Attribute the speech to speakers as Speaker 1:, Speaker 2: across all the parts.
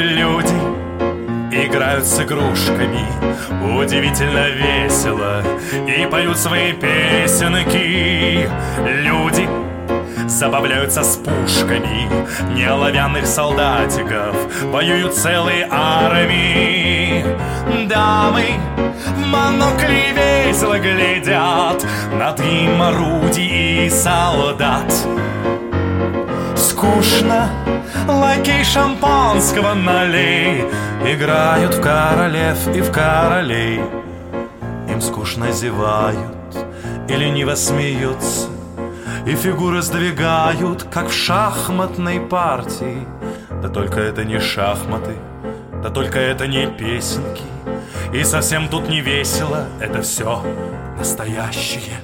Speaker 1: Люди играют с игрушками. Удивительно весело. И поют свои песенки. Люди забавляются с пушками. Не оловянных солдатиков. Воюют целые армии. Дамы в монокли весело глядят. На дым орудий и солдат Скучно, лакей шампанского налей. Играют в королев и в королей. Им скучно зевают и лениво смеются. И фигуры сдвигают, как в шахматной партии. Да только это не шахматы, да только это не песенки. И совсем тут не весело, это все настоящее.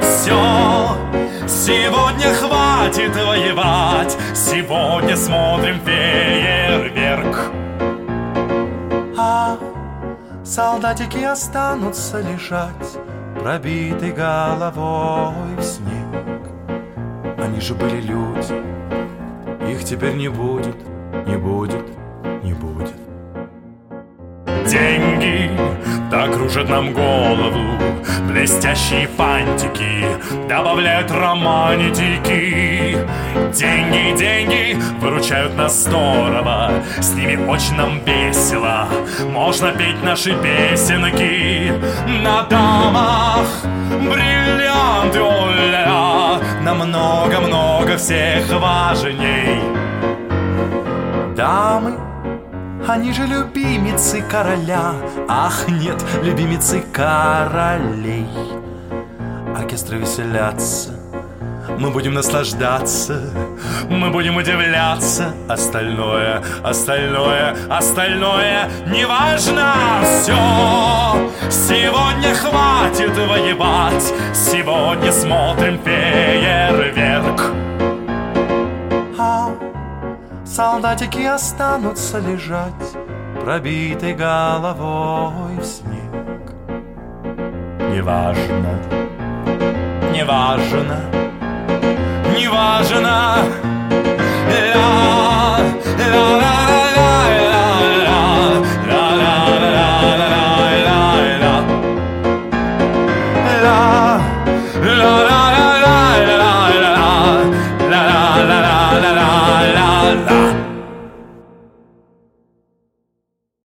Speaker 1: Все, сегодня хватит воевать. Сегодня смотрим фейерверк. А солдатики останутся лежать Пробитой головой в снег. Они же были люди. Их теперь не будет, не будет, не будет. Деньги так кружат нам голову. Блестящие фантики добавляют романтики Деньги, деньги выручают нас здорово. С ними очень нам весело. Можно петь наши песенки На дамах. Бриллианты, оля Намного-много всех важней. Дамы они же любимицы короля. Ах, нет, любимицы королей. Оркестры веселятся. Мы будем наслаждаться, мы будем удивляться. Остальное, остальное, остальное. Неважно. Все, сегодня хватит воевать. Сегодня смотрим фейерверк Солдатики останутся лежать Пробитой головой в снег. Неважно, неважно, неважно. Ля,